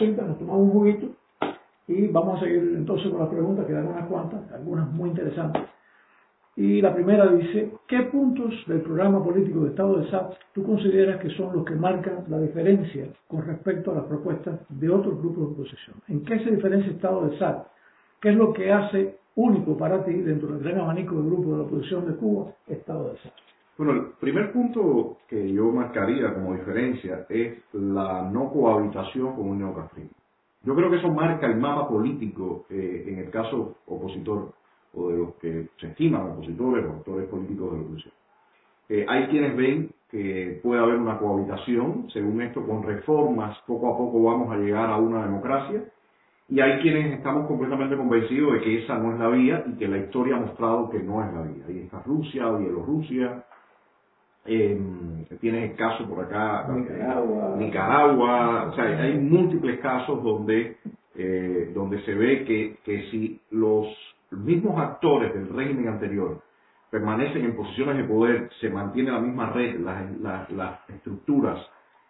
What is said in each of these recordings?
nos tomamos un juguito y vamos a seguir entonces con las preguntas, quedan unas cuantas, algunas muy interesantes. Y la primera dice, ¿qué puntos del programa político de Estado de SAT tú consideras que son los que marcan la diferencia con respecto a las propuestas de otros grupos de oposición? ¿En qué se diferencia Estado de SAT? ¿Qué es lo que hace único para ti dentro del gran abanico de grupos de la oposición de Cuba, Estado de SAT? Bueno, el primer punto que yo marcaría como diferencia es la no cohabitación con un neocastrismo. Yo creo que eso marca el mapa político eh, en el caso opositor o de los que se estiman opositores o actores políticos de la oposición. Eh, hay quienes ven que puede haber una cohabitación, según esto, con reformas, poco a poco vamos a llegar a una democracia, y hay quienes estamos completamente convencidos de que esa no es la vía y que la historia ha mostrado que no es la vía. Ahí está Rusia, Bielorrusia, eh, tienes el caso por acá, Nicaragua. Nicaragua, o sea, hay múltiples casos donde, eh, donde se ve que, que si los mismos actores del régimen anterior permanecen en posiciones de poder, se mantiene la misma red, las, las, las estructuras,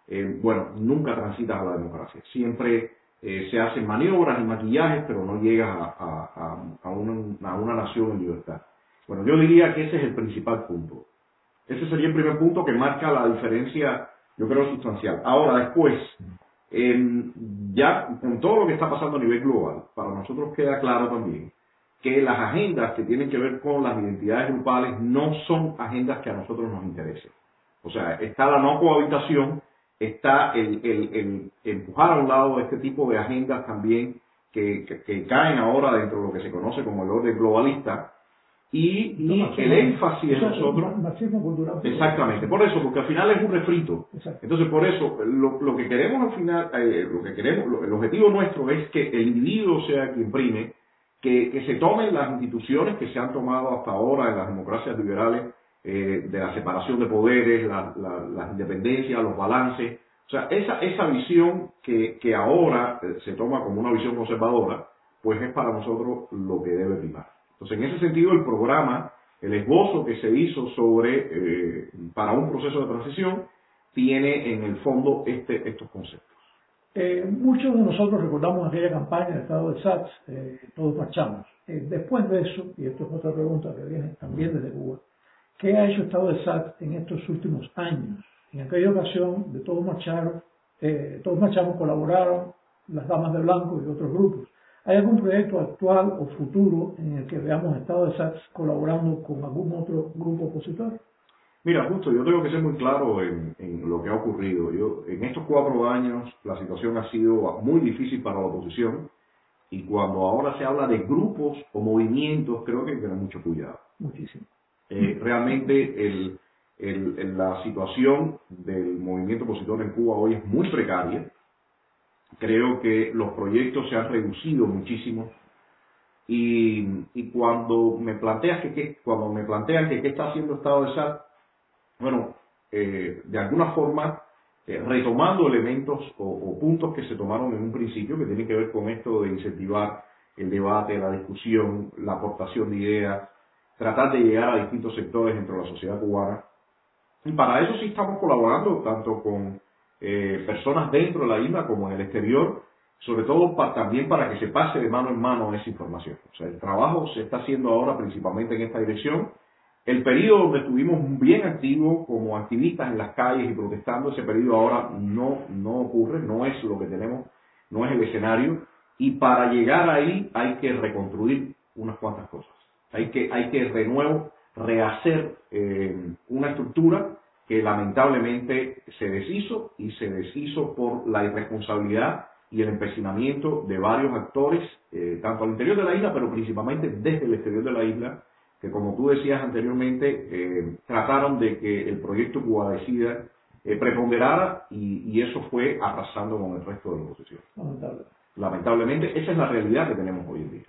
eh, bueno, nunca transitas a la democracia. Siempre eh, se hacen maniobras y maquillajes, pero no llegas a, a, a, a una, a una nación en libertad. Bueno, yo diría que ese es el principal punto. Ese sería el primer punto que marca la diferencia, yo creo, sustancial. Ahora, después, ya con todo lo que está pasando a nivel global, para nosotros queda claro también que las agendas que tienen que ver con las identidades grupales no son agendas que a nosotros nos interesen. O sea, está la no cohabitación, está el, empujar a un lado este tipo de agendas también que caen ahora dentro de lo que se conoce como el orden globalista, y, el énfasis sea, nosotros Marxismo cultural. Exactamente, por eso, porque al final es un refrito. Exacto. Entonces, por eso, lo, lo que queremos al final, eh, lo que queremos, lo- el objetivo nuestro es que el individuo sea quien prime, que, que se tomen las instituciones que se han tomado hasta ahora en las democracias liberales, eh, de la separación de poderes, la, la, las independencias, los balances. O sea, esa, esa visión que, que ahora eh, se toma como una visión conservadora, pues es para nosotros lo que debe primar. Entonces, en ese sentido, el programa, el esbozo que se hizo sobre, eh, para un proceso de transición, tiene en el fondo este, estos conceptos. Eh, muchos de nosotros recordamos aquella campaña del Estado de SATS, eh, todos marchamos. Después de eso, y esto es otra pregunta que viene también desde Cuba, ¿qué ha hecho el Estado de SATS en estos últimos años? En aquella ocasión de todos marcharon, todos marchamos, colaboraron las damas de blanco y otros grupos. ¿Hay algún proyecto actual o futuro en el que veamos Estado de SATS colaborando con algún otro grupo opositor? Mira, justo, yo tengo que ser muy claro en, en lo que ha ocurrido. Yo, en estos cuatro años la situación ha sido muy difícil para la oposición y cuando ahora se habla de grupos o movimientos, creo que hay que tener mucho cuidado. Muchísimo. Eh, realmente el, el- la situación del movimiento opositor en Cuba hoy es muy precaria. Creo que los proyectos se han reducido muchísimo y, y cuando me planteas que, qué- cuando me plantean que qué está haciendo Estado de SAT, bueno, eh, de alguna forma eh, retomando elementos o, o puntos que se tomaron en un principio que tienen que ver con esto de incentivar el debate, la discusión, la aportación de ideas, tratar de llegar a distintos sectores dentro de la sociedad cubana. Y para eso sí estamos colaborando tanto con eh, personas dentro de la isla como en el exterior, sobre todo pa- también para que se pase de mano en mano esa información. O sea, el trabajo se está haciendo ahora principalmente en esta dirección. El periodo donde estuvimos bien activos como activistas en las calles y protestando, ese periodo ahora no, no ocurre, no es lo que tenemos, no es el escenario. Y para llegar ahí hay que reconstruir unas cuantas cosas. Hay que, hay que de nuevo rehacer eh, una estructura que lamentablemente se deshizo y se deshizo por la irresponsabilidad y el empecinamiento de varios actores, eh, tanto al interior de la isla, pero principalmente desde el exterior de la isla, que como tú decías anteriormente, eh, trataron de que el proyecto Cuba Decida eh, preponderara y, y eso fue arrasando con el resto de la oposición. Lamentable. Lamentablemente, esa es la realidad que tenemos hoy en día.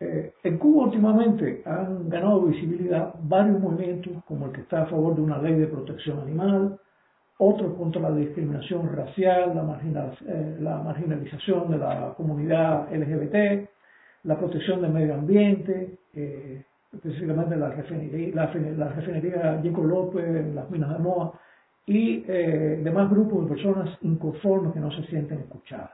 Eh, en Cuba últimamente han ganado visibilidad varios movimientos, como el que está a favor de una ley de protección animal, otros contra la discriminación racial, la, eh, marginalización de la comunidad LGBT, la protección del medio ambiente, eh, específicamente la refinería, la, Yico López, las minas de Moa. y eh, demás grupos de personas inconformes que no se sienten escuchadas.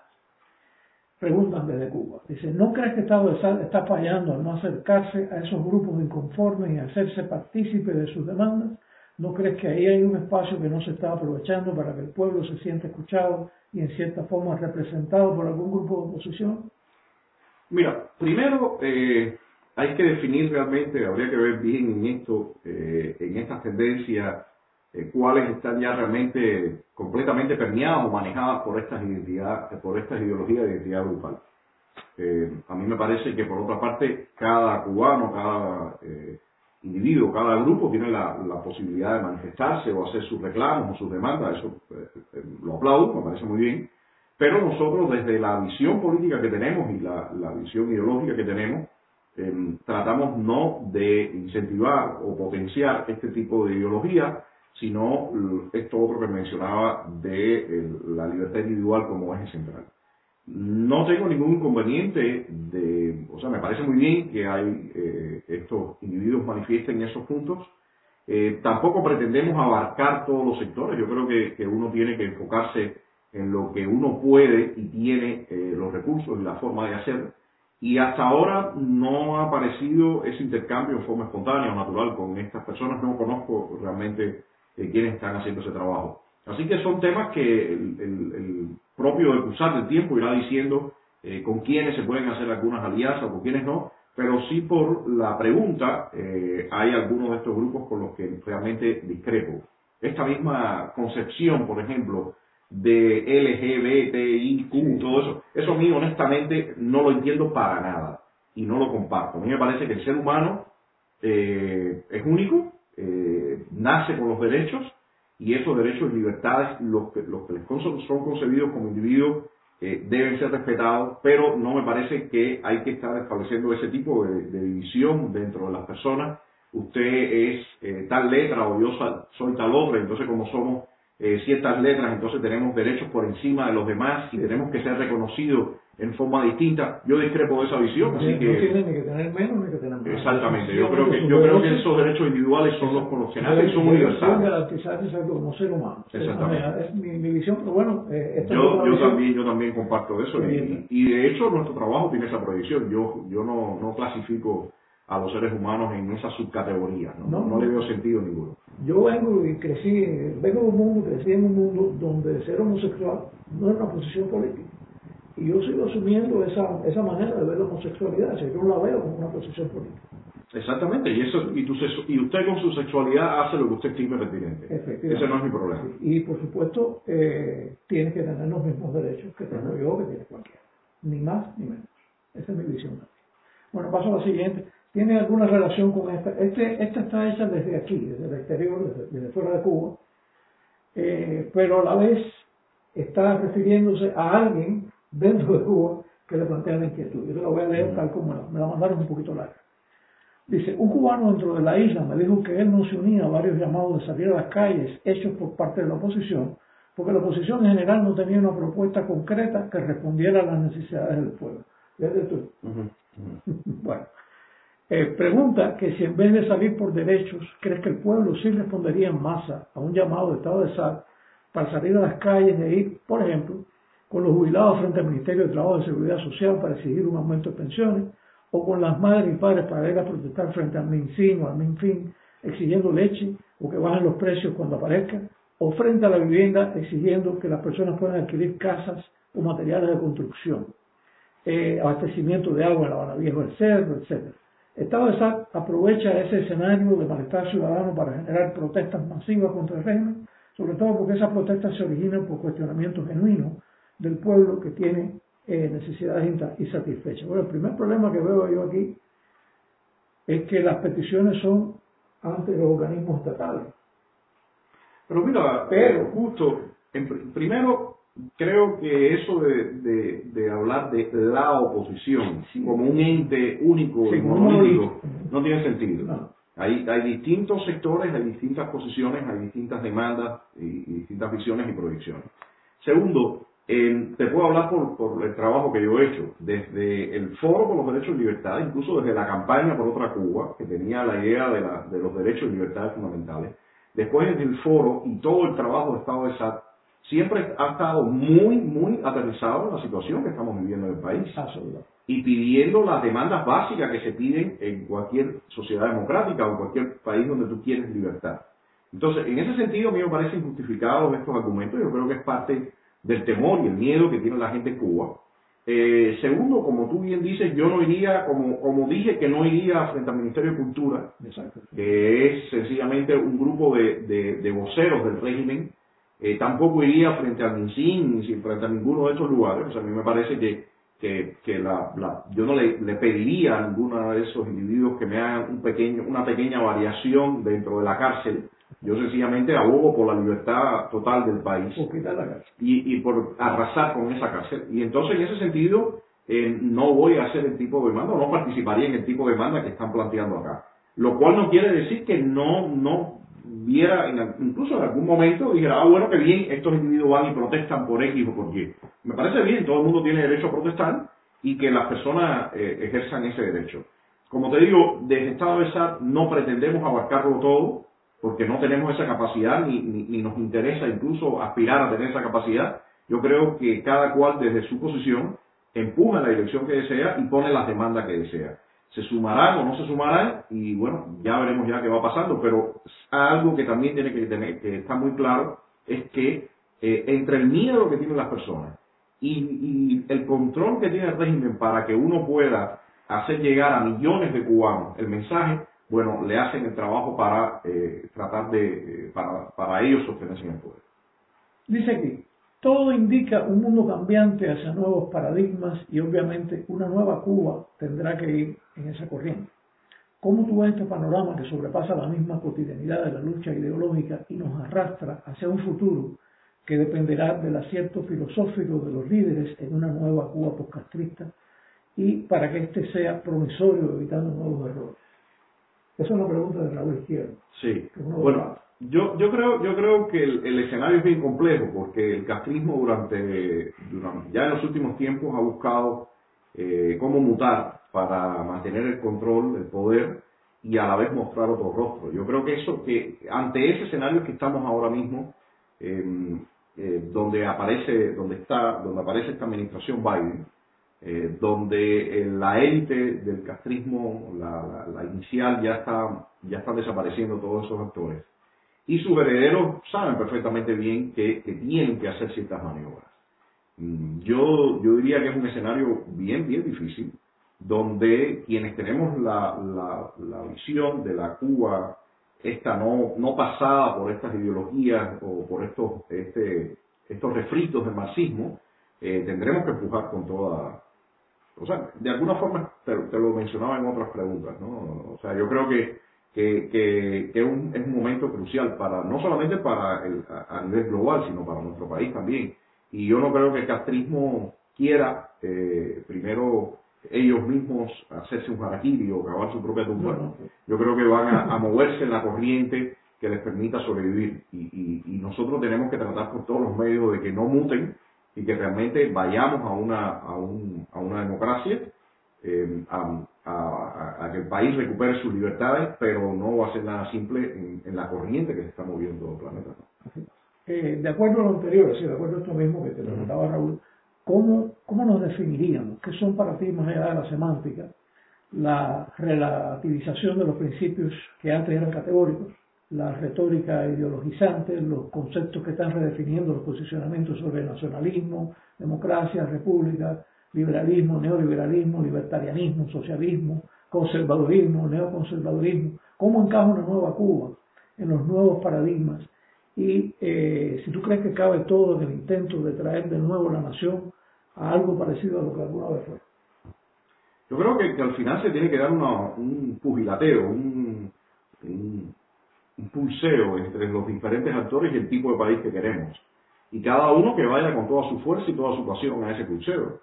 Preguntan desde Cuba. Dice, ¿no crees que Estado de Sal está fallando al no acercarse a esos grupos inconformes y hacerse partícipe de sus demandas? ¿No crees que ahí hay un espacio que no se está aprovechando para que el pueblo se sienta escuchado y en cierta forma representado por algún grupo de oposición? Mira, primero eh, hay que definir realmente, habría que ver bien en esto, eh, en estas tendencias, eh, cuáles están ya realmente completamente permeadas o manejadas por estas identidades, por estas ideologías de identidad grupal. a mí me parece que por otra parte cada cubano, cada individuo, cada grupo tiene la, posibilidad de manifestarse o hacer sus reclamos o sus demandas, eso lo aplaudo, me parece muy bien, pero nosotros desde la visión política que tenemos y la, visión ideológica que tenemos, em, tratamos no de incentivar o potenciar este tipo de ideología, sino esto otro que mencionaba de la libertad individual como eje central. No tengo ningún inconveniente de, o sea, me parece muy bien que hay eh, estos individuos manifiesten esos puntos. Eh, tampoco pretendemos abarcar todos los sectores. Yo creo que, que uno tiene que enfocarse en lo que uno puede y tiene eh, los recursos y la forma de hacer. Y hasta ahora no ha aparecido ese intercambio en forma espontánea o natural con estas personas. No conozco realmente eh, quiénes están haciendo ese trabajo. Así que son temas que el, propio cruzar del tiempo irá diciendo eh, con quiénes se pueden hacer algunas alianzas o con quiénes no, pero sí por la pregunta hay algunos de estos grupos con los que realmente discrepo. Esta misma concepción, por ejemplo, de LGBTIQ, todo eso. Eso a mí honestamente no lo entiendo para nada y no lo comparto. A mí me parece que el ser humano eh, es único, eh, nace con los derechos y esos derechos y libertades, los que, los que son concebidos como individuos, eh, deben ser respetados, pero no me parece que hay que estar estableciendo ese tipo de, división dentro de las personas. Usted es tal letra o yo soy tal otra, entonces como somos eh, ciertas letras, entonces tenemos derechos por encima de los demás y tenemos que ser reconocidos en forma distinta. Yo discrepo de esa visión, así que... No tienen ni que tener menos ni que tener más. Exactamente, yo creo que, yo creo que esos derechos individuales son los conocimientos y son universales. garantizarse como ser humano. Exactamente. Es mi, mi visión, pero bueno... Eh, yo, yo, también, yo también comparto eso y, y, de hecho nuestro trabajo tiene esa proyección. Yo, yo no, no clasifico a los seres humanos en esa subcategoría. ¿no? No, le veo sentido ninguno. Yo vengo y crecí, vengo de un mundo, crecí en un mundo donde ser homosexual no es una posición política. Y yo sigo asumiendo esa, esa manera de ver la homosexualidad, yo no la veo como una posición política. Exactamente, y eso y, tu, y usted con su sexualidad hace lo que usted estime pertinente. Ese no es mi problema. Y por supuesto, eh, tiene que tener los mismos derechos que tengo yo, que tiene cualquiera. Ni más ni menos. Esa es mi visión. Bueno, paso a la siguiente tiene alguna relación con esta. Este, esta está hecha desde aquí, desde el exterior, desde, fuera de Cuba, eh, pero a la vez está refiriéndose a alguien dentro de Cuba que le plantea la inquietud. Yo te la voy a leer tal como me la mandaron un poquito larga. Dice, un cubano dentro de la isla me dijo que él no se unía a varios llamados de salir a las calles hechos por parte de la oposición, porque la oposición en general no tenía una propuesta concreta que respondiera a las necesidades del pueblo. tú? bueno, eh, pregunta que si en vez de salir por derechos, crees que el pueblo sí respondería en masa a un llamado de estado de sal para salir a las calles de ir, por ejemplo, con los jubilados frente al Ministerio de Trabajo y Seguridad Social para exigir un aumento de pensiones, o con las madres y padres para ir a protestar frente al MinFin o al MinFin exigiendo leche o que bajen los precios cuando aparezcan, o frente a la vivienda exigiendo que las personas puedan adquirir casas o materiales de construcción, eh, abastecimiento de agua en la Habana Viejo del Cerro, etcétera. Estado aprovecha ese escenario de malestar ciudadano para generar protestas masivas contra el régimen, sobre todo porque esas protestas se originan por cuestionamientos genuinos del pueblo que tiene eh, necesidades insatisfechas. Bueno, el primer problema que veo yo aquí es que las peticiones son ante los organismos estatales. Pero mira, pero justo, en, primero creo que eso de, de, hablar de la oposición como un ente único monolítico no tiene sentido. Hay, hay distintos sectores, hay distintas posiciones, hay distintas demandas y, distintas visiones y proyecciones. Segundo, te puedo hablar por, por, el trabajo que yo he hecho, desde el Foro por los Derechos y Libertades, incluso desde la campaña por otra Cuba, que tenía la idea de, la, de los derechos y libertades fundamentales, después del foro y todo el trabajo de Estado de SAT, siempre ha estado muy, muy aterrizado en la situación que estamos viviendo en el país. Y pidiendo las demandas básicas que se piden en cualquier sociedad democrática o en cualquier país donde tú quieres libertad. Entonces, en ese sentido, a mí me parecen justificados estos argumentos. Yo creo que es parte del temor y el miedo que tiene la gente en Cuba. Eh, segundo, como tú bien dices, yo no iría, como, como dije, que no iría frente al Ministerio de Cultura, que es sencillamente un grupo de, de, voceros del régimen. Eh, tampoco iría frente al MINSIN, ni frente a ninguno de estos lugares. O sea, a mí me parece que, que, que la, la, yo no le, le, pediría a ninguno de esos individuos que me hagan un pequeño, una pequeña variación dentro de la cárcel yo sencillamente abogo por la libertad total del país y, y por arrasar con esa cárcel. Y entonces, en ese sentido, eh, no voy a hacer el tipo de demanda, no participaría en el tipo de demanda que están planteando acá. Lo cual no quiere decir que no, no viera, incluso en algún momento, dijera, ah, bueno, que bien, estos individuos van y protestan por X o por Y. Me parece bien, todo el mundo tiene derecho a protestar y que las personas eh, ejerzan ese derecho. Como te digo, desde Estado de SAT no pretendemos abarcarlo todo, porque no tenemos esa capacidad ni, ni, nos interesa incluso aspirar a tener esa capacidad. Yo creo que cada cual desde su posición empuja la dirección que desea y pone las demandas que desea. Se sumarán o no se sumarán y bueno, ya veremos ya qué va pasando, pero algo que también tiene que tener, que está muy claro, es que eh, entre el miedo que tienen las personas y, el control que tiene el régimen para que uno pueda hacer llegar a millones de cubanos el mensaje, bueno, le hacen el trabajo para eh, tratar de, eh, para, para ellos sostenerse en el poder. Dice aquí, todo indica un mundo cambiante hacia nuevos paradigmas y obviamente una nueva Cuba tendrá que ir en esa corriente. ¿Cómo tú ves este panorama que sobrepasa la misma cotidianidad de la lucha ideológica y nos arrastra hacia un futuro que dependerá del acierto filosófico de los líderes en una nueva Cuba postcastrista y para que éste sea promisorio evitando nuevos errores? Esa es una pregunta de Raúl Izquierdo. Sí. Bueno, yo, yo, creo, yo creo que el, escenario es bien complejo porque el castrismo durante, ya en los últimos tiempos ha buscado eh, cómo mutar para mantener el control, el poder y a la vez mostrar otro rostro. Yo creo que eso, que ante ese escenario que estamos ahora mismo, em, eh, donde aparece, donde está, donde aparece esta administración Biden, eh, donde eh, la élite del castrismo, la, inicial, ya está, ya están desapareciendo todos esos actores. Y sus herederos saben perfectamente bien que, tienen que hacer ciertas maniobras. Mm, yo, yo diría que es un escenario bien, bien difícil, donde quienes tenemos la, la, visión de la Cuba, esta no, no pasada por estas ideologías o por estos, este, estos refritos del marxismo, eh, tendremos que empujar con toda, o sea, de alguna forma te, lo mencionaba en otras preguntas, ¿no? O sea, yo creo que, que, que, es un momento crucial para, no solamente para el, a, nivel global, sino para nuestro país también. Y yo no creo que el castrismo quiera, eh, primero, ellos mismos hacerse un harakiri o grabar su propia tumba. Yo creo que van a, moverse en la corriente que les permita sobrevivir. Y, y, y nosotros tenemos que tratar por todos los medios de que no muten y que realmente vayamos a una, a un, a una democracia, eh, a, a, a, que el país recupere sus libertades, pero no va a ser nada simple en, en la corriente que se está moviendo el planeta. Eh, de acuerdo a lo anterior, de acuerdo a esto mismo que te preguntaba Raúl, ¿cómo, ¿cómo nos definiríamos? ¿Qué son para ti, más allá de la semántica? La relativización de los principios que antes eran categóricos, la retórica ideologizante, los conceptos que están redefiniendo los posicionamientos sobre nacionalismo, democracia, república, liberalismo, neoliberalismo, libertarianismo, socialismo, conservadurismo, neoconservadurismo, cómo encaja una nueva Cuba en los nuevos paradigmas y eh, si tú crees que cabe todo en el intento de traer de nuevo la nación a algo parecido a lo que alguna vez fue. Yo creo que, al final se tiene que dar un pugilateo, un un pulseo entre los diferentes actores y el tipo de país que queremos. Y cada uno que vaya con toda su fuerza y toda su pasión a ese pulseo.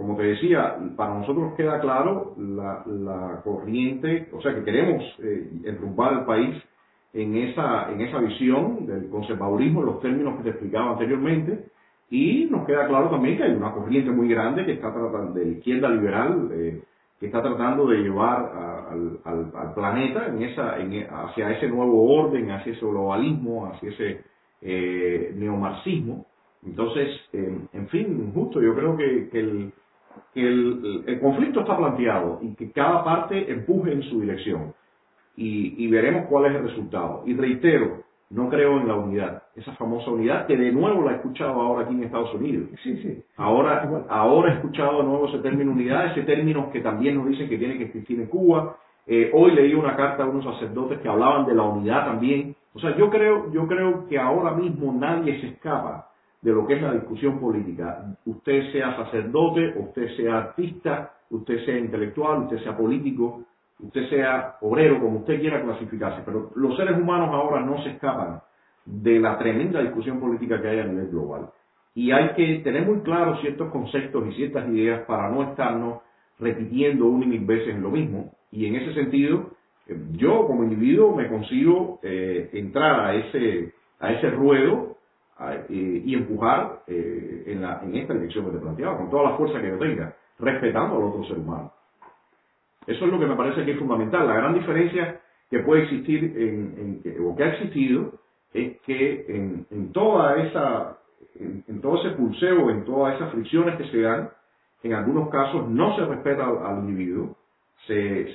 Como te decía, para nosotros queda claro la, corriente, o sea que queremos eh, enrumbar el país en esa, en esa visión del conservadurismo, en los términos que te explicaba anteriormente, y nos queda claro también que hay una corriente muy grande que está tratando, de izquierda liberal, eh, que está tratando de llevar a, al, planeta en esa, en, hacia ese nuevo orden, hacia ese globalismo, hacia ese eh, neomarxismo. Entonces, en fin, justo, yo creo que, el, que el, el, conflicto está planteado y que cada parte empuje en su dirección. Y, y veremos cuál es el resultado. Y reitero, no creo en la unidad, esa famosa unidad que de nuevo la he escuchado ahora aquí en Estados Unidos. Sí, sí. Ahora, ahora he escuchado de nuevo ese término unidad, ese término que también nos dicen que tiene que existir en Cuba. Eh, hoy leí una carta de unos sacerdotes que hablaban de la unidad también. O sea, yo creo, yo creo que ahora mismo nadie se escapa de lo que es la discusión política. Usted sea sacerdote, usted sea artista, usted sea intelectual, usted sea político, usted sea obrero, como usted quiera clasificarse, pero los seres humanos ahora no se escapan de la tremenda discusión política que hay a nivel global. Y hay que tener muy claros ciertos conceptos y ciertas ideas para no estarnos repitiendo una y mil veces lo mismo. Y en ese sentido, eh, yo como individuo me consigo eh, entrar a ese, a ese ruedo eh, y empujar en, la, en esta dirección que te planteaba, con toda la fuerza que yo tenga, respetando al otro ser humano. Eso es lo que me parece que es fundamental. La gran diferencia que puede existir en, o que ha existido es que en, toda esa, en, todo ese pulseo, en todas esas fricciones que se dan, en algunos casos no se respeta al, individuo, se,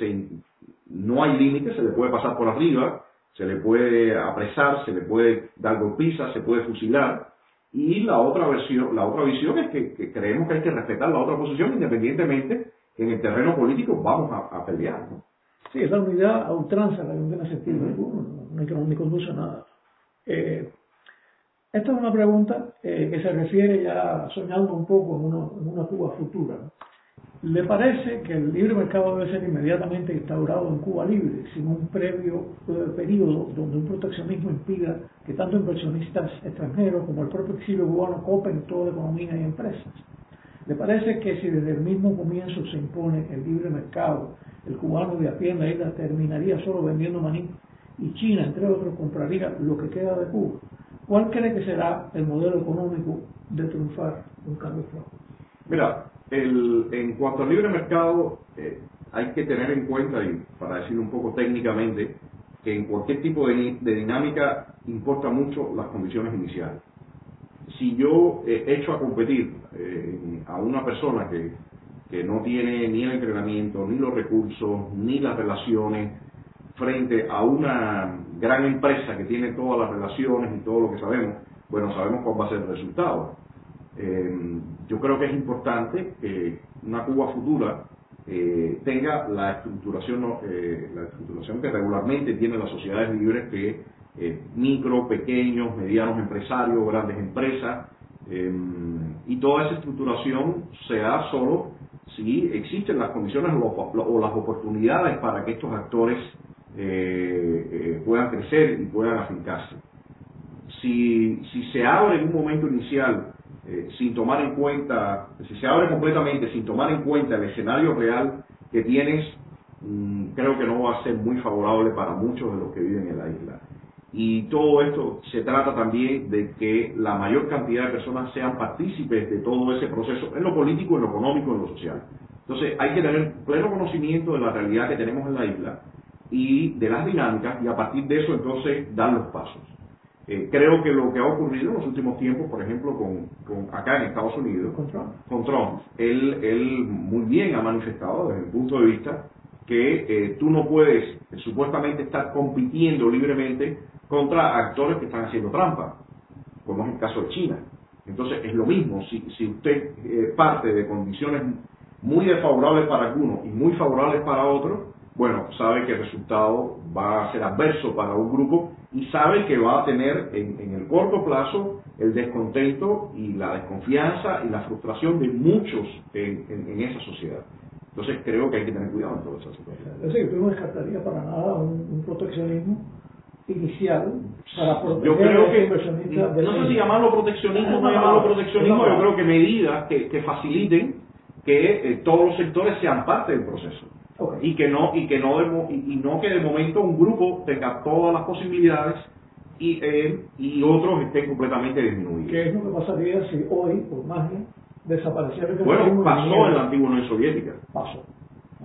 no hay límites, se le puede pasar por arriba, se le puede apresar, se le puede dar golpizas, se puede fusilar. Y la otra versión, la otra visión es que, que creemos que hay que respetar la otra posición independientemente en el terreno político vamos a, pelear. ¿no? Sí, esa unidad a ultranza, la que no tiene sentido ninguno, no, no, conduce a nada. Eh, esta es una pregunta eh, que se refiere ya soñando un poco en, en una Cuba futura. ¿Le parece que el libre mercado debe ser inmediatamente instaurado en Cuba libre, sin un previo eh, periodo donde un proteccionismo impida que tanto inversionistas extranjeros como el propio exilio cubano copen toda economía y empresas? ¿Le parece que si desde el mismo comienzo se impone el libre mercado, el cubano de a pie en la isla terminaría solo vendiendo maní y China, entre otros, compraría lo que queda de Cuba? ¿Cuál cree que será el modelo económico de triunfar un cambio Mira, en cuanto al libre mercado, eh, hay que tener en cuenta, y para decirlo un poco técnicamente, que en cualquier tipo de, de dinámica importa mucho las condiciones iniciales si yo eh, echo a competir eh, a una persona que, que no tiene ni el entrenamiento, ni los recursos, ni las relaciones, frente a una gran empresa que tiene todas las relaciones y todo lo que sabemos, bueno, sabemos cuál va a ser el resultado. Eh, yo creo que es importante que una Cuba futura tenga la estructuración, la estructuración que regularmente tienen las sociedades libres que eh, micro, pequeños, medianos empresarios, grandes empresas, em, y toda esa estructuración se da solo si existen las condiciones o las oportunidades para que estos actores eh, eh, puedan crecer y puedan afincarse. Si, si se abre en un momento inicial sin tomar en cuenta, si se abre completamente sin tomar en cuenta el escenario real que tienes, mm, creo que no va a ser muy favorable para muchos de los que viven en la isla. Y todo esto se trata también de que la mayor cantidad de personas sean partícipes de todo ese proceso, en lo político, en lo económico, en lo social. Entonces hay que tener pleno conocimiento de la realidad que tenemos en la isla y de las dinámicas y a partir de eso entonces dar los pasos. Eh, creo que lo que ha ocurrido en los últimos tiempos, por ejemplo, con, acá en Estados Unidos, con Trump, él, él muy bien ha manifestado desde el punto de vista que eh, tú no puedes eh, supuestamente estar compitiendo libremente contra actores que están haciendo trampa, como es el caso de China. Entonces es lo mismo, si, si usted eh, parte de condiciones muy desfavorables para algunos y muy favorables para otros, bueno, sabe que el resultado va a ser adverso para un grupo y sabe que va a tener en, el corto plazo el descontento y la desconfianza y la frustración de muchos en, esa sociedad. Entonces creo que hay que tener cuidado en toda esa situación. Es decir, tú no descartaría para nada un proteccionismo inicial para proteger yo creo que, no sé si llamarlo proteccionismo o no llamarlo proteccionismo, yo creo que medidas que, faciliten que eh, todos los sectores sean parte del proceso. Y que no y que no de, y, no que de momento un grupo tenga todas las posibilidades y eh, y otros estén completamente disminuidos. ¿Qué es lo que pasaría si hoy, por magia, desapareciera el Bueno, pasó en la antigua Unión Soviética. Pasó.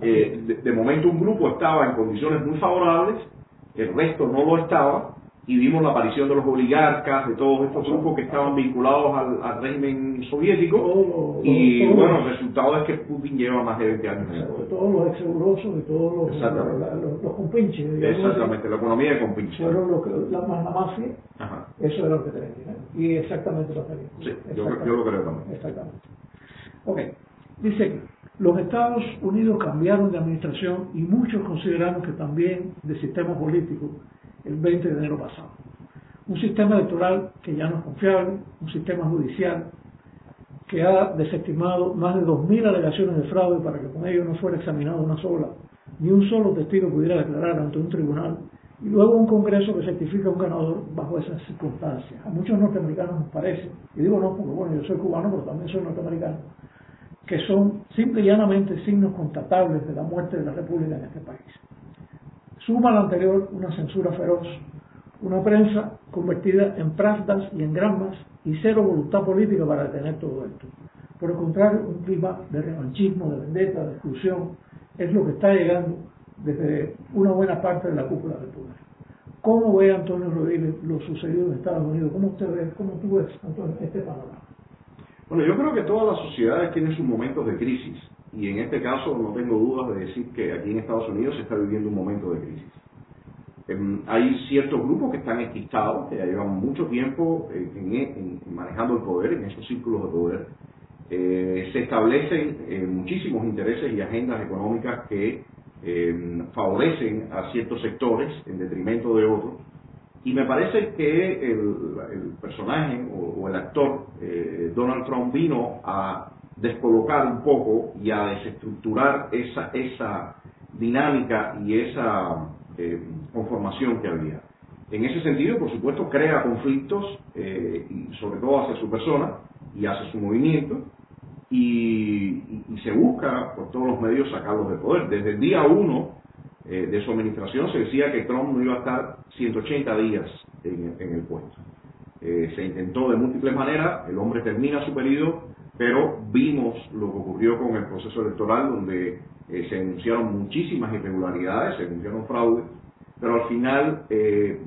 Eh, de, de momento un grupo estaba en condiciones muy favorables, el resto no lo estaba, y vimos la aparición de los oligarcas, de todos estos grupos que estaban vinculados al, al régimen soviético, y bueno, el resultado es que Putin lleva más de 20 años de todos los exegurosos y todos los, Exactamente. los, los compinches, Exactamente, la economía de compinche. fueron los que, la, la mafia, Ajá. eso era lo que dinero. Y exactamente lo tenían. Sí, yo, yo lo creo también. Exactamente. Ok, dice aquí, los Estados Unidos cambiaron de administración y muchos consideramos que también de sistema político el 20 de enero pasado. Un sistema electoral que ya no es confiable, un sistema judicial que ha desestimado más de 2.000 alegaciones de fraude para que con ello no fuera examinado una sola, ni un solo testigo pudiera declarar ante un tribunal, y luego un Congreso que certifica un ganador bajo esas circunstancias. A muchos norteamericanos nos parece, y digo no porque bueno, yo soy cubano, pero también soy norteamericano, que son simple y llanamente signos constatables de la muerte de la República en este país. Suma al anterior una censura feroz, una prensa convertida en pravdas y en gramas y cero voluntad política para detener todo esto. Por el contrario, un clima de revanchismo, de vendetta, de exclusión, es lo que está llegando desde una buena parte de la cúpula del poder. ¿Cómo ve Antonio Rodríguez lo sucedido en Estados Unidos? ¿Cómo usted ve, cómo tú ves, Antonio, este panorama? Bueno, yo creo que todas las sociedades tienen sus momentos de crisis y en este caso no tengo dudas de decir que aquí en Estados Unidos se está viviendo un momento de crisis. Em, hay ciertos grupos que están enquistados, que ya llevan mucho tiempo en, en- en manejando el poder, en esos círculos de poder. Eh, se establecen eh, muchísimos intereses y agendas económicas que em, favorecen a ciertos sectores en detrimento de otros. Y me parece que el, el personaje o, o el actor eh, Donald Trump vino a descolocar un poco y a desestructurar esa, esa dinámica y esa eh, conformación que había. En ese sentido, por supuesto, crea conflictos, eh, sobre todo hacia su persona y hacia su movimiento, y, se busca por todos los medios sacarlos del poder. Desde el día uno eh, de su administración se decía que Trump no iba a estar 180 días en, en el puesto. Eh, se intentó de múltiples maneras, el hombre termina su periodo, pero vimos lo que ocurrió con el proceso electoral donde eh, se denunciaron muchísimas irregularidades, se denunciaron fraudes, pero al final eh,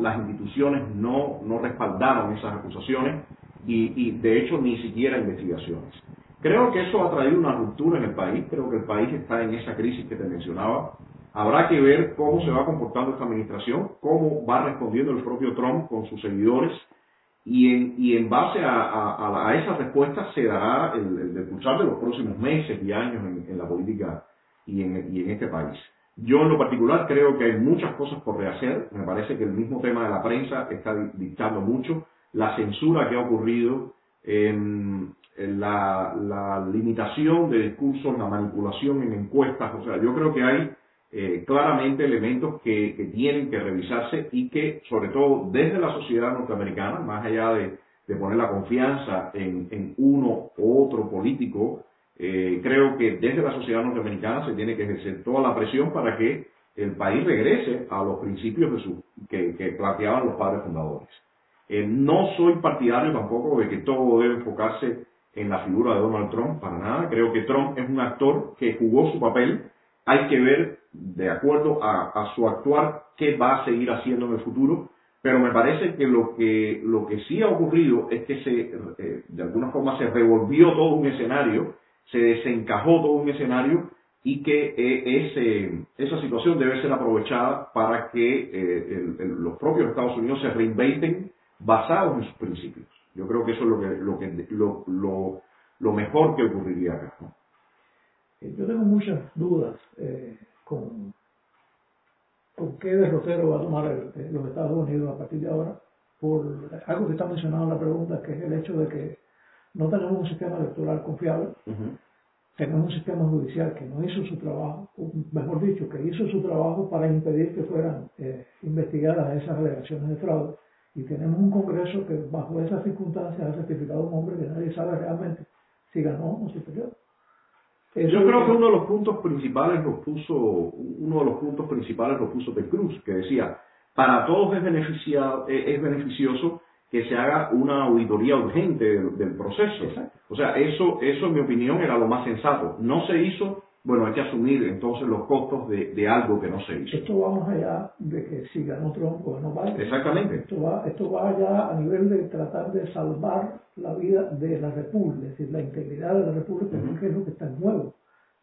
las instituciones no, no respaldaron esas acusaciones y, y de hecho ni siquiera investigaciones. Creo que eso ha traído una ruptura en el país, creo que el país está en esa crisis que te mencionaba. Habrá que ver cómo se va comportando esta administración, cómo va respondiendo el propio Trump con sus seguidores y en, y en base a, a- a- esas respuestas se dará el, el decursar de los próximos meses y años en, en la política y en, y en este país. Yo en lo particular creo que hay muchas cosas por rehacer. Me parece que el mismo tema de la prensa está di- dictando mucho. La censura que ha ocurrido, em, la, la limitación de discursos, la manipulación en encuestas. O sea, yo creo que hay eh, claramente elementos que, tienen que revisarse y que, sobre todo desde la sociedad norteamericana, más allá de, poner la confianza en, uno u otro político, eh, creo que desde la sociedad norteamericana se tiene que ejercer toda la presión para que el país regrese a los principios que planteaban los padres fundadores. Eh, no soy partidario tampoco de que todo debe enfocarse en la figura de Donald Trump, para nada. Creo que Trump es un actor que jugó su papel. Hay que ver, de acuerdo a, su actuar, qué va a seguir haciendo en el futuro. Pero me parece que lo que, lo que sí ha ocurrido es que se, eh, de alguna forma se revolvió todo un escenario, se desencajó todo un escenario y que eh, ese, esa situación debe ser aprovechada para que eh, el- los propios Estados Unidos se reinventen basados en sus principios. Yo creo que eso es lo, que, lo, que, lo, lo, mejor que ocurriría acá. Eh, Yo tengo muchas dudas eh, con, con qué derrotero va a tomar el- eh, los Estados Unidos a partir de ahora, por algo que está mencionado en la pregunta, que es el hecho de que no tenemos un sistema electoral confiable, tenemos un sistema judicial que no hizo su trabajo, mejor dicho, que hizo su trabajo para impedir que fueran eh, investigadas esas alegaciones de fraude, y tenemos un Congreso que bajo esas circunstancias ha certificado un hombre que nadie sabe realmente si ganó o si perdió. Eso Yo creo que uno de los puntos principales lo puso, uno de los puntos principales lo puso Ted Cruz, que decía, para todos es, beneficiado, es beneficioso que se haga una auditoría urgente del, del proceso. Exacto. O sea, eso, eso en mi opinión era lo más sensato. No se hizo bueno, hay que asumir entonces los costos de, de algo que no se hizo. Esto va más allá de que si ganó Trump o no vaya. Exactamente. Esto va, esto va allá a nivel de tratar de salvar la vida de la República, es decir, la integridad de la República, que es lo que está en juego.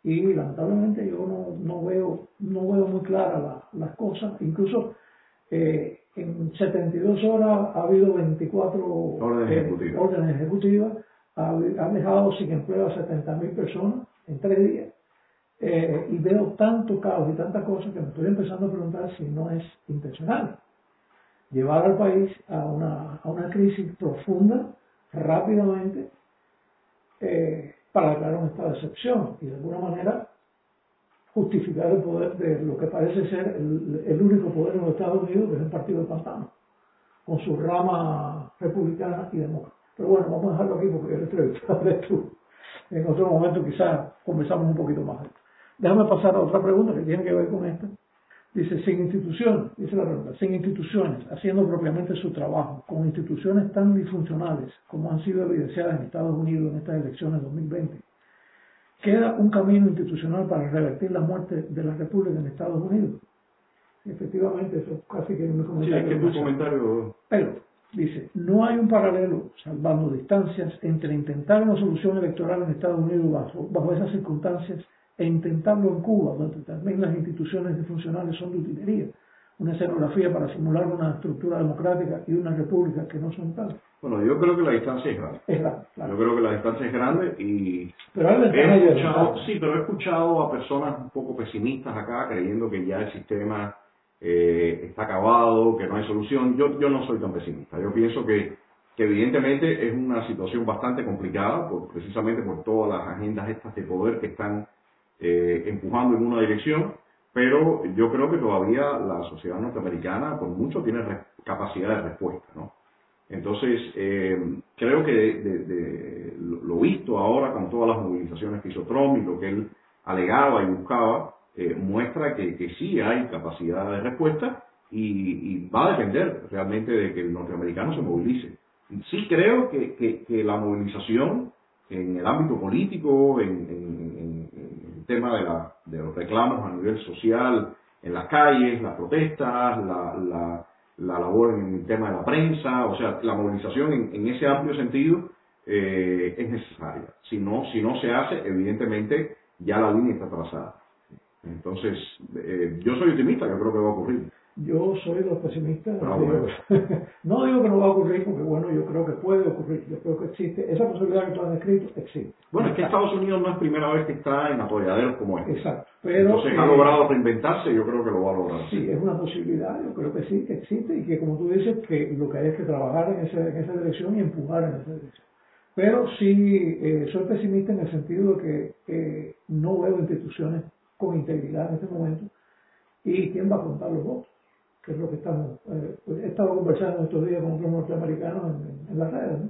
Y lamentablemente yo no, no veo no veo muy claras las cosas. Incluso eh, en 72 horas ha habido 24 órdenes eh, ejecutivas. órdenes ejecutivas, ha, han dejado sin empleo a 70.000 personas en tres días eh, y veo tanto caos y tantas cosas que me estoy empezando a preguntar si no es intencional. Llevar al país a una, a una crisis profunda, rápidamente, eh, para declarar un estado de excepción y de alguna manera justificar el poder de lo que parece ser el, único poder en los Estados Unidos, que es el Partido del Pantano, con su rama republicana y demócrata. Pero bueno, vamos a dejarlo aquí porque el entrevistado eres tú. En otro momento quizás conversamos un poquito más. Déjame pasar a otra pregunta que tiene que ver con esta. Dice, sin instituciones, dice la pregunta, sin instituciones, haciendo propiamente su trabajo, con instituciones tan disfuncionales como han sido evidenciadas en Estados Unidos en estas elecciones 2020, queda un camino institucional para revertir la muerte de la República en Estados Unidos. Efectivamente, eso casi que es un comentario. Sí, es que tu comentario... Pero, dice, no hay un paralelo, salvando distancias, entre intentar una solución electoral en Estados Unidos bajo, bajo esas circunstancias e intentarlo en Cuba, donde también las instituciones disfuncionales son de utilería, una escenografía para simular una estructura democrática y una república que no son tal. Bueno, yo creo que la distancia es grande. Es grande, Yo creo que la distancia es grande y pero he escuchado, sí, pero he escuchado a personas un poco pesimistas acá creyendo que ya el sistema eh, está acabado, que no hay solución. Yo, yo no soy tan pesimista. Yo pienso que, que evidentemente es una situación bastante complicada, por, precisamente por todas las agendas estas de poder que están eh, empujando en una dirección, pero yo creo que todavía la sociedad norteamericana por mucho tiene capacidad de respuesta, ¿no? Entonces, eh, creo que lo visto ahora con todas las movilizaciones que hizo Trump y lo que él alegaba y buscaba, eh, muestra que, sí hay capacidad de respuesta y, va a depender realmente de que el norteamericano se movilice. Sí creo que, la movilización en el ámbito político, en, tema de, la, de, los reclamos a nivel social, en las calles, las protestas, la, la, la labor en el tema de la prensa, o sea, la movilización en, en ese amplio sentido eh, es necesaria. Si no, si no se hace, evidentemente ya la línea está trazada. Entonces, eh, yo soy optimista, yo creo que va a ocurrir. Yo soy de los pesimistas. Ah, bueno. no digo que no va a ocurrir, porque bueno, yo creo que puede ocurrir, yo creo que existe. Esa posibilidad que tú has descrito existe. Bueno, es que Estados Unidos no es primera vez que está en atolladeros como este. Exacto. Pero, Entonces ha logrado reinventarse, yo creo que lo va a lograr. Sí, es una posibilidad, yo creo que sí, que existe y que como tú dices, que lo que hay es que trabajar en esa dirección y empujar en esa dirección. Pero sí eh, soy pesimista en el sentido de que eh, no veo instituciones con integridad en este momento y quién va a contar los votos, que es lo que estamos, eh, he estado conversando estos días con otros norteamericanos en, en, en las redes. ¿no?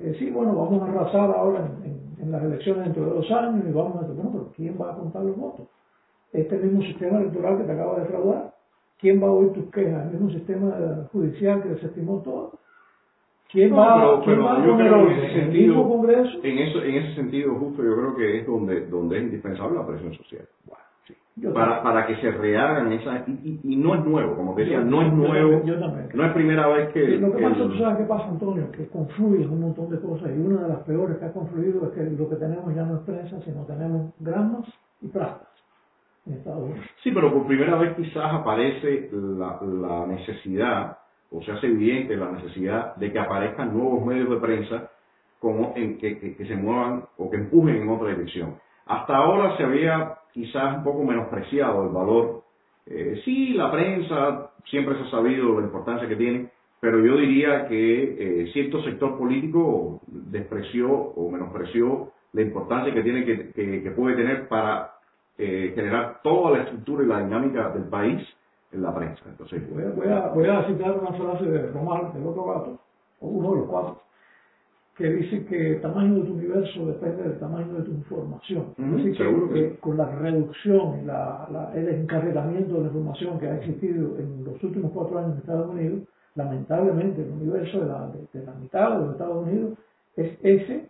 Eh, sí, bueno, vamos a arrasar ahora en, las elecciones dentro de dos años y vamos a decir, bueno, pero ¿quién va a contar los votos? Este mismo sistema electoral que te acaba de defraudar, ¿quién va a oír tus quejas? El mismo sistema judicial que desestimó todo. ¿Quién No, va, pero- ¿quién pero va a yo creo que en ese ¿El sentido-? En, eso, en ese sentido, justo yo creo que es donde, donde es indispensable la presión social. Yo Para, para que se rehagan esas... Y, y- y no es nuevo, como te decía, no es nuevo. yo también. No es primera vez que... lo que que pasa, el- tú sabes qué pasa, Antonio, que confluyen un montón de cosas y una de las peores que ha confluido es que lo que tenemos ya no es prensa, sino tenemos gramas y plastas en Estados Unidos. Sí, pero por primera vez quizás aparece la, la necesidad, o se hace evidente la necesidad de que aparezcan nuevos medios de prensa como en que, que- que se muevan o que empujen en otra dirección. Hasta ahora se había quizás un poco menospreciado el valor. Eh, sí, la prensa siempre se ha sabido la importancia que tiene, pero yo diría que eh, cierto sector político despreció o menospreció la importancia que tiene que, que- que puede tener para eh, generar toda la estructura y la dinámica del país en la prensa. Entonces, Voy a, voy, a, voy a citar una frase de Román, el otro gato, o uno de los cuatro, que dice que el tamaño de tu universo depende del tamaño de tu información. Decir, seguro que, que que con la reducción y la, la- el encarrilamiento de la información que ha existido en los últimos cuatro años en Estados Unidos, lamentablemente el universo de la, de, de la mitad de los Estados Unidos es ese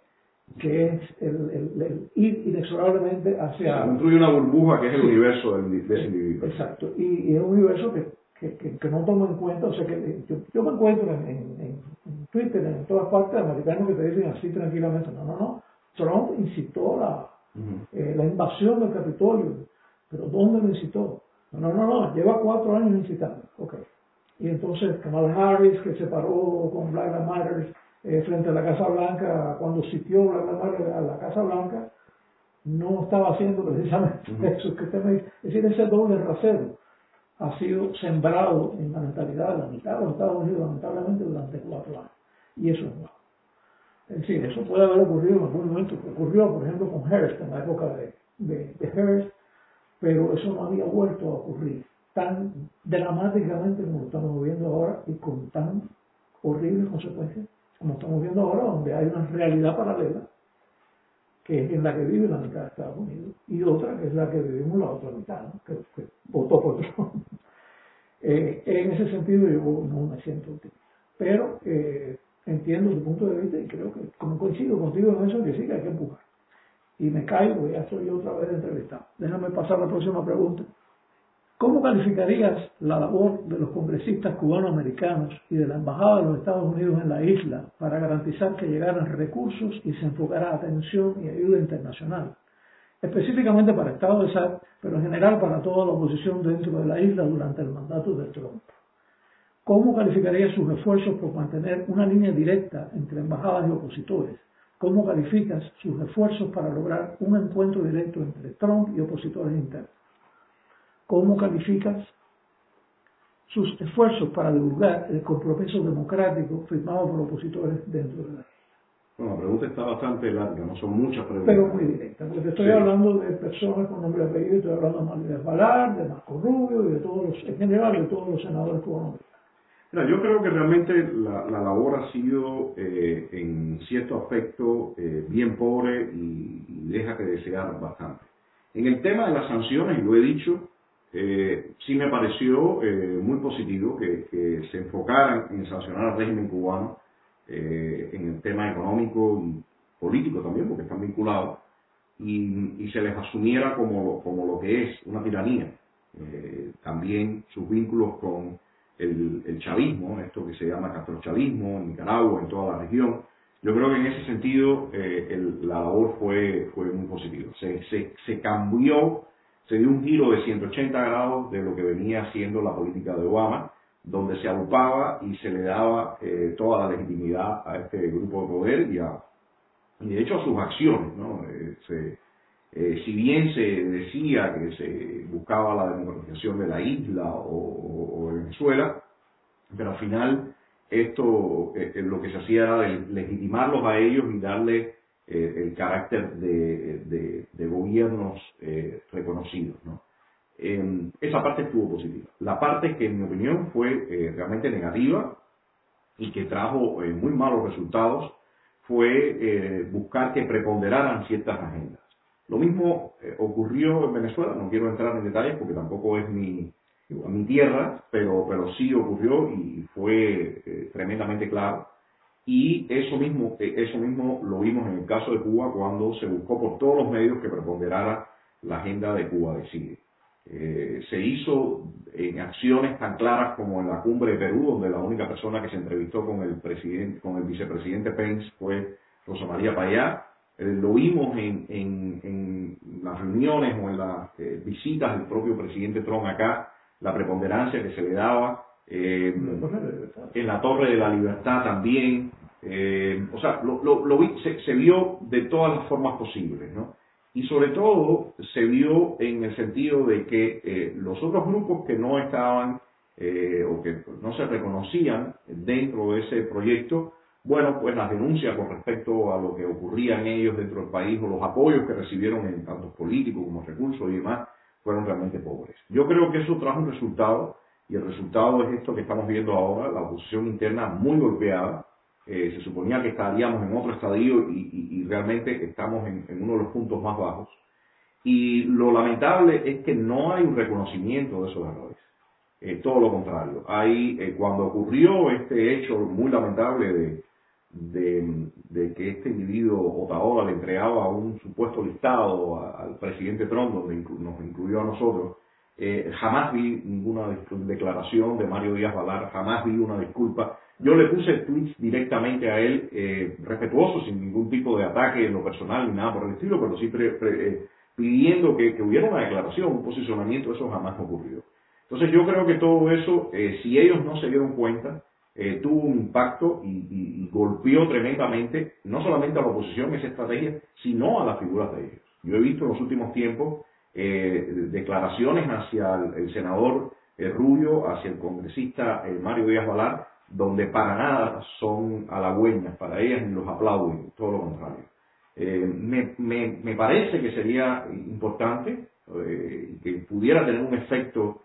que es el, ir inexorablemente hacia... Se construye una burbuja que es el universo del, de ese individuo. Exacto, y, es un universo que, que, no tomo en cuenta, o sea que yo, me encuentro en, en, Twitter, en todas partes americanos que te dicen así tranquilamente, no, no, no, Trump incitó la, eh, la invasión del Capitolio, pero ¿dónde lo incitó? No, no, no, lleva cuatro años incitando, ok. Y entonces Kamala Harris, que se paró con Black Lives Matter eh, frente a la Casa Blanca, cuando sitió Black Lives Matter a la Casa Blanca, no estaba haciendo precisamente eso que usted me dice. Es decir, ese doble rasero ha sido sembrado en la mentalidad de la mitad de Estados Unidos, lamentablemente, durante cuatro años. Y eso es malo. Es decir, eso puede haber ocurrido en algún momento. Ocurrió, por ejemplo, con Hearst en la época de, de, de Hearst, pero eso no había vuelto a ocurrir tan dramáticamente como lo estamos viendo ahora y con tan horribles consecuencias como estamos viendo ahora, donde hay una realidad paralela que es la que vive la mitad de Estados Unidos y otra que es la que vivimos la otra mitad, que, votó por Trump. Eh, en ese sentido yo no me siento optimista, pero eh, entiendo su punto de vista y creo que como coincido contigo en eso que sí que hay que empujar. Y me caigo, ya estoy otra vez entrevistado. Déjame pasar la próxima pregunta. ¿Cómo calificarías la labor de los congresistas cubanoamericanos y de la Embajada de los Estados Unidos en la isla para garantizar que llegaran recursos y se enfocara atención y ayuda internacional? Específicamente para Estado de SAC, pero en general para toda la oposición dentro de la isla durante el mandato de Trump. ¿Cómo calificarías sus esfuerzos por mantener una línea directa entre embajadas y opositores? ¿Cómo calificas sus esfuerzos para lograr un encuentro directo entre Trump y opositores internos? ¿Cómo calificas sus esfuerzos para divulgar el compromiso democrático firmado por opositores dentro de la bueno, la pregunta está bastante larga, no son muchas preguntas. Pero muy directa, porque estoy hablando de personas con nombre y apellido, estoy hablando de Manuel Balar, de Marco Rubio y de todos los, en general de todos los senadores cubanos. Mira, yo creo que realmente la, labor ha sido eh, en cierto aspecto eh, bien pobre y, y, deja que desear bastante. En el tema de las sanciones, y lo he dicho, eh, sí me pareció eh, muy positivo que, se enfocaran en sancionar al régimen cubano eh, en el tema económico y político también, porque están vinculados, y, se les asumiera como, como lo que es, una tiranía. también sus vínculos con el, chavismo, esto que se llama castrochavismo en Nicaragua, en toda la región. Yo creo que en ese sentido la labor fue, fue muy positiva. Se, se, se cambió se dio un giro de 180 grados de lo que venía siendo la política de Obama, donde se agrupaba y se le daba eh, toda la legitimidad a este grupo de poder y, a, de hecho a sus acciones. ¿no? Eh, eh, si bien se decía que se buscaba la democratización de la isla o, Venezuela, pero al final esto lo que se hacía era legitimarlos a ellos y darle eh, el carácter de, de, gobiernos eh, reconocidos. ¿no? esa parte estuvo positiva. La parte que en mi opinión fue eh, realmente negativa y que trajo muy malos resultados fue buscar que preponderaran ciertas agendas. Lo mismo ocurrió en Venezuela, no quiero entrar en detalles porque tampoco es mi, mi tierra, pero, pero sí ocurrió y fue tremendamente claro y eso mismo, eh, eso mismo lo vimos en el caso de Cuba cuando se buscó por todos los medios que preponderara la agenda de Cuba Decide. Eh, se hizo en acciones tan claras como en la cumbre de Perú, donde la única persona que se entrevistó con el presidente, con el vicepresidente Pence fue Rosa María Payá. Eh, lo vimos en, en, las reuniones o en las visitas del propio presidente Trump acá, la preponderancia que se le daba. En la Torre de la Libertad también, eh, o sea, lo, lo, se, vio de todas las formas posibles, ¿no? Y sobre todo se vio en el sentido de que eh, los otros grupos que no estaban eh, o que no se reconocían dentro de ese proyecto, bueno, pues las denuncias con respecto a lo que ocurría en ellos dentro del país o los apoyos que recibieron en tanto políticos como recursos y demás, fueron realmente pobres. Yo creo que eso trajo un resultado y el resultado es esto que estamos viendo ahora, la oposición interna muy golpeada, eh, se suponía que estaríamos en otro estadio y, realmente estamos en, uno de los puntos más bajos. Y lo lamentable es que no hay un reconocimiento de esos errores. Eh, todo lo contrario. Hay, eh, cuando ocurrió este hecho muy lamentable de, de, que este individuo Otaola le entregaba un supuesto listado al presidente Trump, donde nos incluyó a nosotros, eh, jamás vi ninguna declaración de Mario Díaz Valar, jamás vi una disculpa. Yo le puse tweets directamente a él, eh, respetuoso, sin ningún tipo de ataque en lo personal ni nada por el estilo, pero sí eh, pidiendo que, hubiera una declaración, un posicionamiento, eso jamás ocurrió. Entonces yo creo que todo eso, si ellos no se dieron cuenta, eh, tuvo un impacto y, golpeó tremendamente no solamente a la oposición esa estrategia, sino a las figuras de ellos. Yo he visto en los últimos tiempos eh, declaraciones hacia el, senador eh, Rubio, hacia el congresista Mario Díaz Valar, donde para nada son halagüeñas, para ellas ni los aplauden, todo lo contrario. Me, me, me, parece que sería importante que pudiera tener un efecto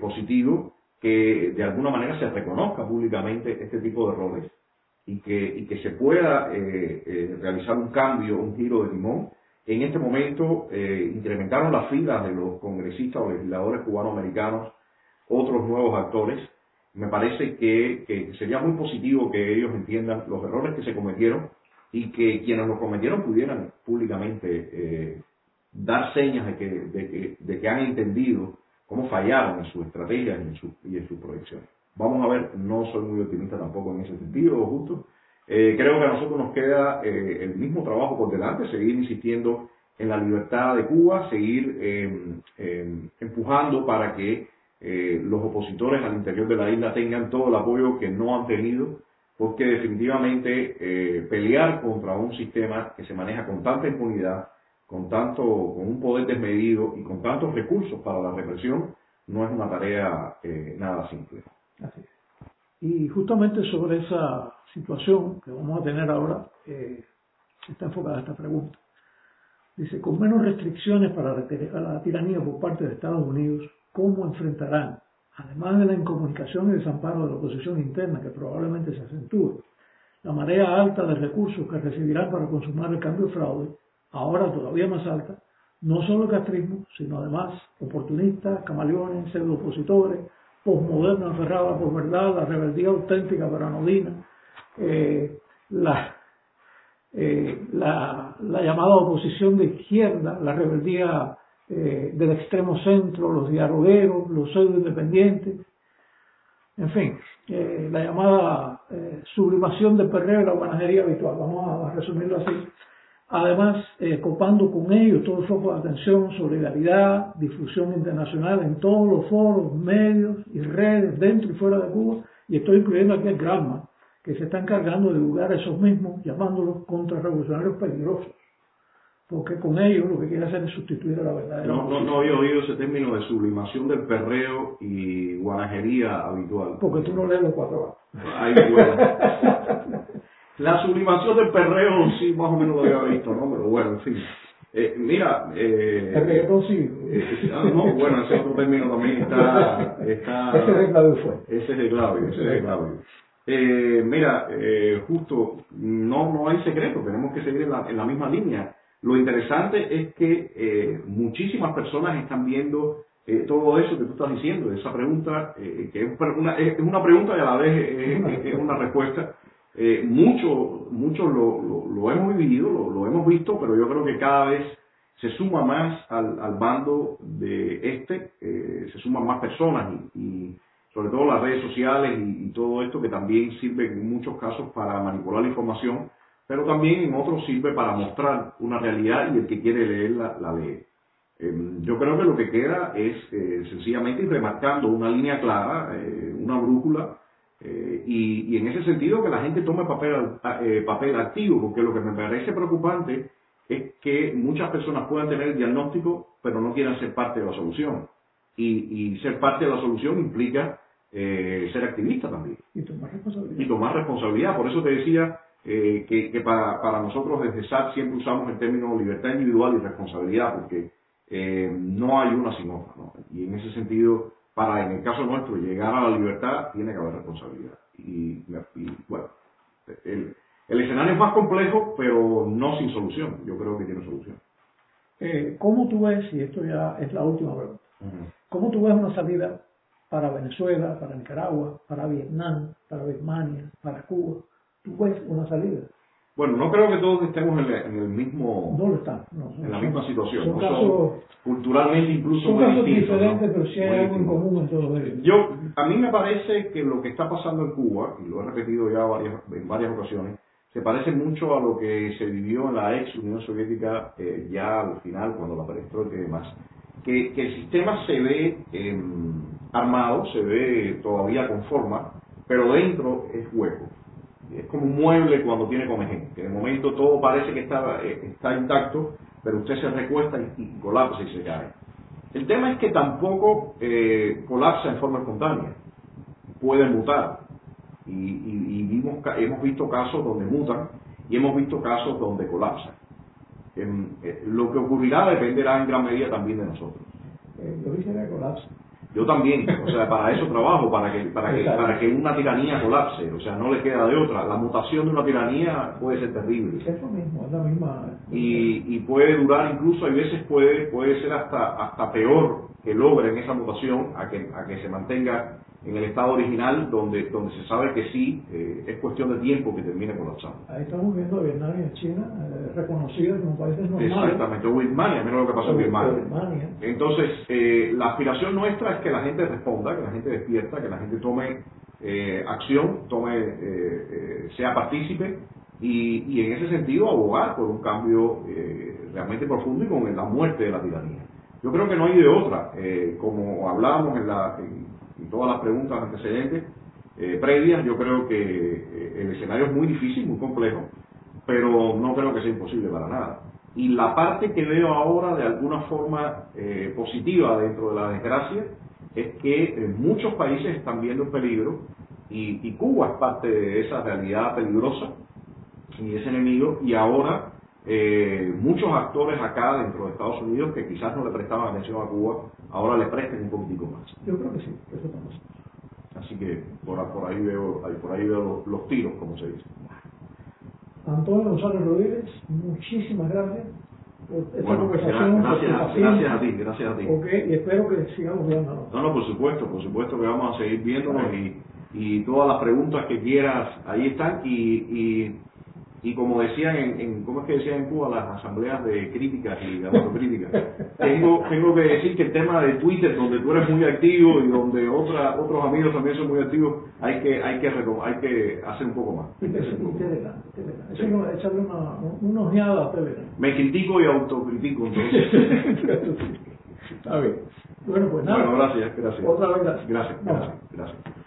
positivo que de alguna manera se reconozca públicamente este tipo de errores y que, y que se pueda eh, eh, realizar un cambio, un giro de limón. En este momento eh, incrementaron las filas de los congresistas o legisladores cubanoamericanos, otros nuevos actores. Me parece que, sería muy positivo que ellos entiendan los errores que se cometieron y que quienes los cometieron pudieran públicamente dar señas de que, han entendido cómo fallaron en su estrategia y en su, y en su proyección. Vamos a ver, no soy muy optimista tampoco en ese sentido, justo. Eh, creo que a nosotros nos queda eh, el mismo trabajo por delante, seguir insistiendo en la libertad de Cuba, seguir em, em, empujando para que eh, los opositores al interior de la isla tengan todo el apoyo que no han tenido, porque definitivamente pelear contra un sistema que se maneja con tanta impunidad, con tanto, con un poder desmedido y con tantos recursos para la represión, no es una tarea eh, nada simple. Así Y justamente sobre esa situación que vamos a tener ahora, eh, está enfocada esta pregunta. Dice, con menos restricciones para la tiranía por parte de Estados Unidos, ¿cómo enfrentarán, además de la incomunicación y desamparo de la oposición interna que probablemente se acentúe, la marea alta de recursos que recibirán para consumar el cambio fraude ahora todavía más alta, no solo el castrismo, sino además oportunistas, camaleones, pseudo-opositores, posmodernos aferrados por verdad, la rebeldía auténtica pero anodina, eh, eh, la, la, llamada oposición de izquierda, la rebeldía eh, del extremo centro, los dialogueros, los pseudo-independientes, en fin, la llamada sublimación del perreo y la guanajería habitual, vamos a resumirlo así, Además, eh, copando con ellos todo el foco de atención, solidaridad, difusión internacional en todos los foros, medios y redes dentro y fuera de Cuba, y estoy incluyendo aquí el Granma, que se está encargando de divulgar esos mismos, llamándolos contrarrevolucionarios peligrosos, porque con ellos lo que quiere hacer es sustituir a la verdad. No, no, no había oído ese término de sublimación del perreo y guanajería habitual. Porque tú no lees los cuatro Ahí, bueno. La sublimación del perreo sí más o menos lo había visto, ¿no? Pero bueno, en fin. Eh, mira, eh, el reggaetón sí. Eh, ah, no, bueno, ese otro término también está... está ese es de Claudio fue. Ese es de Claudio, ese es de Claudio. Eh, mira, eh, justo, no, no hay secreto, tenemos que seguir en la, en la misma línea. Lo interesante es que eh, muchísimas personas están viendo eh, todo eso que tú estás diciendo, esa pregunta, eh, que es una, es una pregunta y a la vez es una respuesta eh, mucho, mucho lo, lo, hemos vivido, lo, hemos visto, pero yo creo que cada vez se suma más al, bando de este, eh, se suman más personas y, sobre todo las redes sociales y, todo esto que también sirve en muchos casos para manipular la información, pero también en otros sirve para mostrar una realidad y el que quiere leerla la lee. Em, yo creo que lo que queda es eh, sencillamente ir remarcando una línea clara, eh, una brújula, eh, y, en ese sentido que la gente tome papel, eh, papel activo, porque lo que me parece preocupante es que muchas personas puedan tener el diagnóstico, pero no quieran ser parte de la solución. Y, ser parte de la solución implica eh, ser activista también. Y tomar responsabilidad. Y tomar responsabilidad. Por eso te decía que, que para, para, nosotros desde SAT siempre usamos el término libertad individual y responsabilidad, porque no hay una sin otra. ¿no? Y en ese sentido para, en el caso nuestro, llegar a la libertad, tiene que haber responsabilidad. Y, bueno, el, escenario es más complejo, pero no sin solución. Yo creo que tiene solución. Eh, ¿Cómo tú ves, y esto ya es la última pregunta, cómo tú ves una salida para Venezuela, para Nicaragua, para Vietnam, para Birmania, para Cuba, tú ves una salida. Bueno, no creo que todos estemos en, en el mismo, No lo están. No, en la son- misma situación. Son ¿no? casos, culturalmente incluso son muy casos distintos, ¿no? diferentes, pero sí hay algo en común en todos ellos. Yo, a mí me parece que lo que está pasando en Cuba, y lo he repetido ya varias, en varias ocasiones, se parece mucho a lo que se vivió en la ex Unión Soviética eh, ya al final, cuando la perestroika y demás. Que, que el sistema se ve em, armado, se ve todavía con forma, pero dentro es hueco. Es como un mueble cuando tiene comején, que de momento todo parece que está, eh, está intacto, pero usted se recuesta y, colapsa y se cae. El tema es que tampoco eh, colapsa en forma espontánea, puede mutar. Y, y- y vimos hemos visto casos donde mutan y hemos visto casos donde colapsan. Em, eh, lo que ocurrirá dependerá en gran medida también de nosotros. Eh, yo quisiera que colapse. Yo también, o sea, para eso trabajo, para que, para que, para que una tiranía colapse, o sea, no le queda de otra. La mutación de una tiranía puede ser terrible Es lo mismo, es la misma. y, y puede durar incluso, hay veces puede, puede ser hasta, hasta peor que logren esa mutación a que, a que se mantenga en el estado original donde, donde se sabe que sí, eh, es cuestión de tiempo que termine colapsando. Ahí estamos viendo a Vietnam y a China eh, reconocidas como países normales. Exactamente, Birmania, mira lo que pasó en Birmania. Entonces, eh, la aspiración nuestra es que la gente responda, que la gente despierta, que la gente tome eh, acción, tome, eh, sea partícipe y, y en ese sentido abogar por un cambio eh, realmente profundo y con la muerte de la tiranía. Yo creo que no hay de otra, como hablábamos en, la, en todas las preguntas antecedentes, eh, previas, yo creo que eh, el escenario es muy difícil, muy complejo, pero no creo que sea imposible para nada. Y la parte que veo ahora de alguna forma eh, positiva dentro de la desgracia es que muchos países están viendo el peligro y, y Cuba es parte de esa realidad peligrosa y ese enemigo y ahora eh, muchos actores acá dentro de Estados Unidos que quizás no le prestaban atención a Cuba ahora le presten un poquitico más. Yo creo que sí, eso pasando. Así que por, por ahí veo, por ahí veo los, los tiros, como se dice. Antonio González Rodríguez, muchísimas gracias por esta Bueno, conversación. por gracias, a ti, gracias a ti. Ok, y espero que sigamos viéndonos. No, no, por supuesto, por supuesto que vamos a seguir viéndonos y, y todas las preguntas que quieras ahí están y, y, y como decían en, en, ¿cómo es que decían en Cuba? Las asambleas de críticas y autocríticas. tengo, tengo que decir que el tema de Twitter, donde tú eres muy activo y donde otra, otros amigos también son muy activos, hay que, hay que, hay que hacer un poco más. Te verán. Echarle, una, una ojeada a. Me critico y autocritico, entonces. Está bien. Bueno, pues nada. bueno, gracias, gracias. Otra vez gracias. Gracias, gracias.